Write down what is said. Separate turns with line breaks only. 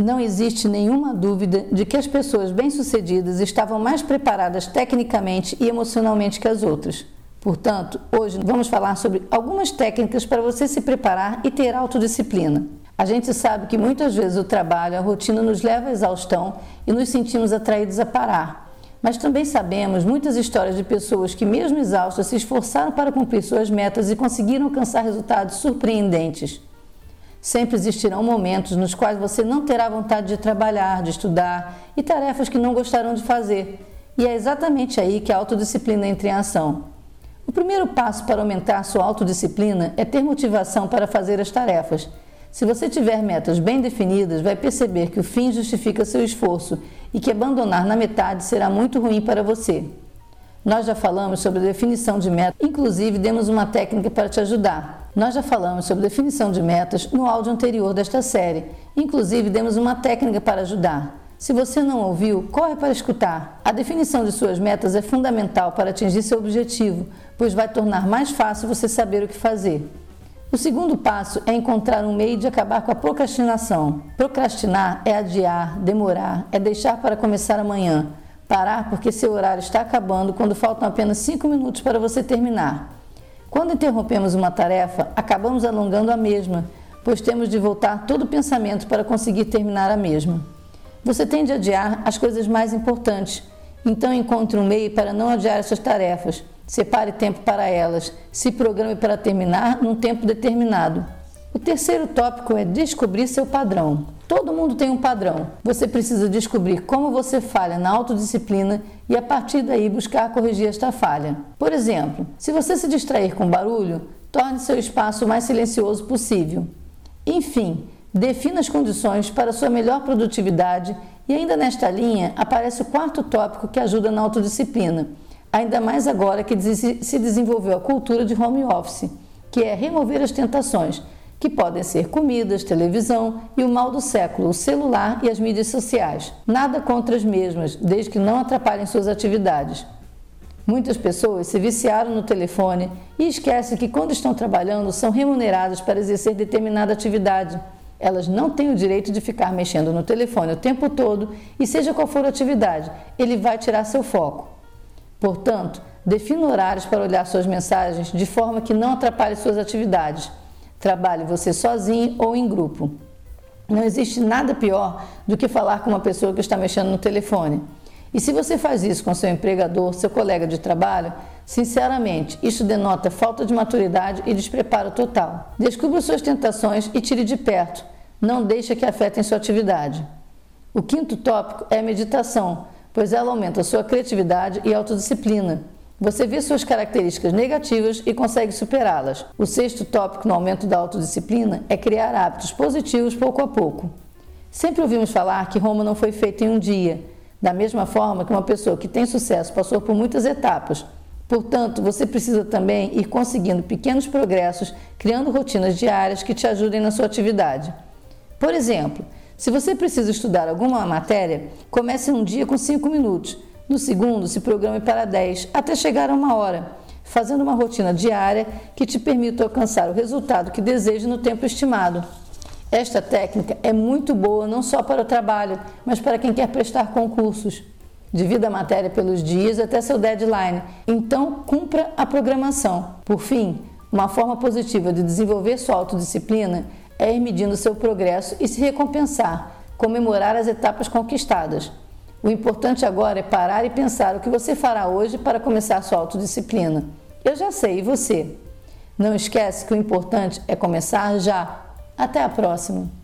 Não existe nenhuma dúvida de que as pessoas bem-sucedidas estavam mais preparadas tecnicamente e emocionalmente que as outras. Portanto, hoje vamos falar sobre algumas técnicas para você se preparar e ter autodisciplina. A gente sabe que muitas vezes o trabalho, a rotina nos leva à exaustão e nos sentimos atraídos a parar. Mas também sabemos muitas histórias de pessoas que, mesmo exaustas, se esforçaram para cumprir suas metas e conseguiram alcançar resultados surpreendentes. Sempre existirão momentos nos quais você não terá vontade de trabalhar, de estudar e tarefas que não gostarão de fazer. E é exatamente aí que a autodisciplina entra em ação. O primeiro passo para aumentar sua autodisciplina é ter motivação para fazer as tarefas. Se você tiver metas bem definidas, vai perceber que o fim justifica seu esforço e que abandonar na metade será muito ruim para você. Nós já falamos sobre a definição de metas, inclusive demos uma técnica para te ajudar. Nós já falamos sobre definição de metas no áudio anterior desta série. Inclusive, demos uma técnica para ajudar. Se você não ouviu, corre para escutar. A definição de suas metas é fundamental para atingir seu objetivo, pois vai tornar mais fácil você saber o que fazer. O segundo passo é encontrar um meio de acabar com a procrastinação. Procrastinar é adiar, demorar, é deixar para começar amanhã, parar porque seu horário está acabando quando faltam apenas 5 minutos para você terminar. Quando interrompemos uma tarefa, acabamos alongando a mesma, pois temos de voltar todo o pensamento para conseguir terminar a mesma. Você tende a adiar as coisas mais importantes, então encontre um meio para não adiar essas tarefas. Separe tempo para elas, se programe para terminar num tempo determinado. O terceiro tópico é descobrir seu padrão. Todo mundo tem um padrão. Você precisa descobrir como você falha na autodisciplina e a partir daí buscar corrigir esta falha. Por exemplo, se você se distrair com barulho, torne seu espaço o mais silencioso possível. Enfim, defina as condições para sua melhor produtividade e ainda nesta linha aparece o quarto tópico que ajuda na autodisciplina, ainda mais agora que se desenvolveu a cultura de home office, que é remover as tentações que podem ser comidas, televisão e o mal do século, o celular e as mídias sociais. Nada contra as mesmas, desde que não atrapalhem suas atividades. Muitas pessoas se viciaram no telefone e esquecem que quando estão trabalhando são remuneradas para exercer determinada atividade. Elas não têm o direito de ficar mexendo no telefone o tempo todo e, seja qual for a atividade, ele vai tirar seu foco. Portanto, defina horários para olhar suas mensagens de forma que não atrapalhe suas atividades. Trabalhe você sozinho ou em grupo. Não existe nada pior do que falar com uma pessoa que está mexendo no telefone. E se você faz isso com seu empregador, seu colega de trabalho, sinceramente, isso denota falta de maturidade e despreparo total. Descubra suas tentações e tire de perto. Não deixe que afetem sua atividade. O quinto tópico é a meditação, pois ela aumenta sua criatividade e autodisciplina. Você vê suas características negativas e consegue superá-las. O sexto tópico no aumento da autodisciplina é criar hábitos positivos pouco a pouco. Sempre ouvimos falar que Roma não foi feita em um dia, da mesma forma que uma pessoa que tem sucesso passou por muitas etapas. Portanto, você precisa também ir conseguindo pequenos progressos, criando rotinas diárias que te ajudem na sua atividade. Por exemplo, se você precisa estudar alguma matéria, comece um dia com 5 minutos no segundo, se programe para 10, até chegar a uma hora, fazendo uma rotina diária que te permita alcançar o resultado que deseja no tempo estimado. Esta técnica é muito boa não só para o trabalho, mas para quem quer prestar concursos. Divida a matéria pelos dias até seu deadline, então cumpra a programação. Por fim, uma forma positiva de desenvolver sua autodisciplina é ir medindo seu progresso e se recompensar, comemorar as etapas conquistadas. O importante agora é parar e pensar o que você fará hoje para começar sua autodisciplina. Eu já sei, e você? Não esquece que o importante é começar já. Até a próxima!